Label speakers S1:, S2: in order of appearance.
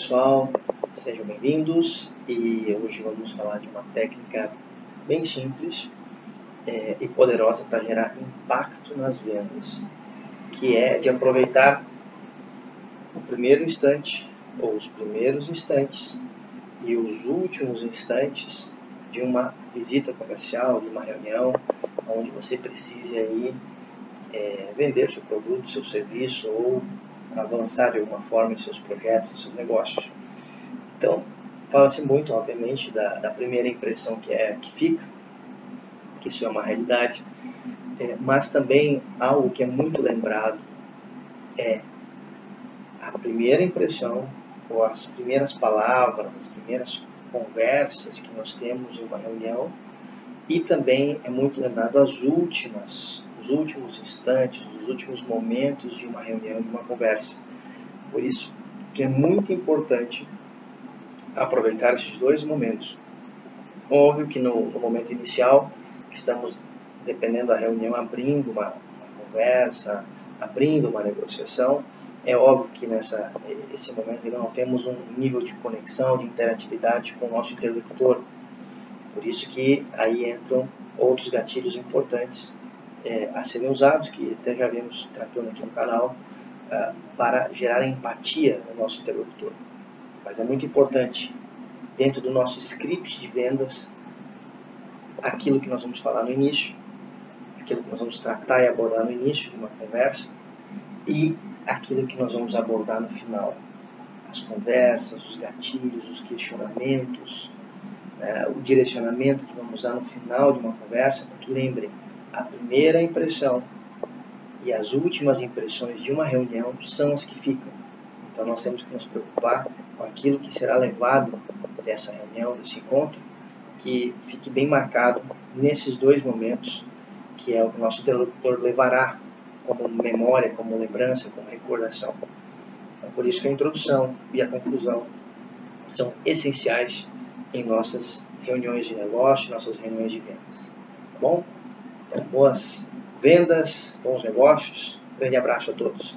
S1: pessoal, sejam bem-vindos e hoje vamos falar de uma técnica bem simples é, e poderosa para gerar impacto nas vendas, que é de aproveitar o primeiro instante ou os primeiros instantes e os últimos instantes de uma visita comercial, de uma reunião, onde você precise aí é, vender seu produto, seu serviço ou avançar de alguma forma em seus projetos, em seus negócios. Então, fala-se muito, obviamente, da, da, primeira impressão que é que fica, que isso é uma realidade, é, mas também algo que é muito lembrado é a primeira impressão ou as primeiras palavras, as primeiras conversas que nós temos em uma reunião e também é muito lembrado as últimas últimos instantes, os últimos momentos de uma reunião, de uma conversa. Por isso que é muito importante aproveitar esses dois momentos. Óbvio que no, no momento inicial, que estamos, dependendo da reunião, abrindo uma, uma conversa, abrindo uma negociação, é óbvio que nessa esse momento não temos um nível de conexão, de interatividade com o nosso interlocutor. Por isso que aí entram outros gatilhos importantes é, a serem usados, que até já vemos tratando aqui no canal, uh, para gerar empatia no nosso interlocutor. Mas é muito importante, dentro do nosso script de vendas, aquilo que nós vamos falar no início, aquilo que nós vamos tratar e abordar no início de uma conversa e aquilo que nós vamos abordar no final. As conversas, os gatilhos, os questionamentos, né, o direcionamento que vamos usar no final de uma conversa, porque lembrem, a primeira impressão e as últimas impressões de uma reunião são as que ficam. Então nós temos que nos preocupar com aquilo que será levado dessa reunião, desse encontro, que fique bem marcado nesses dois momentos, que é o que o nosso interlocutor levará como memória, como lembrança, como recordação. Então, por isso que a introdução e a conclusão são essenciais em nossas reuniões de negócio, nossas reuniões de vendas. Tá bom? Boas vendas, bons negócios. grande abraço a todos.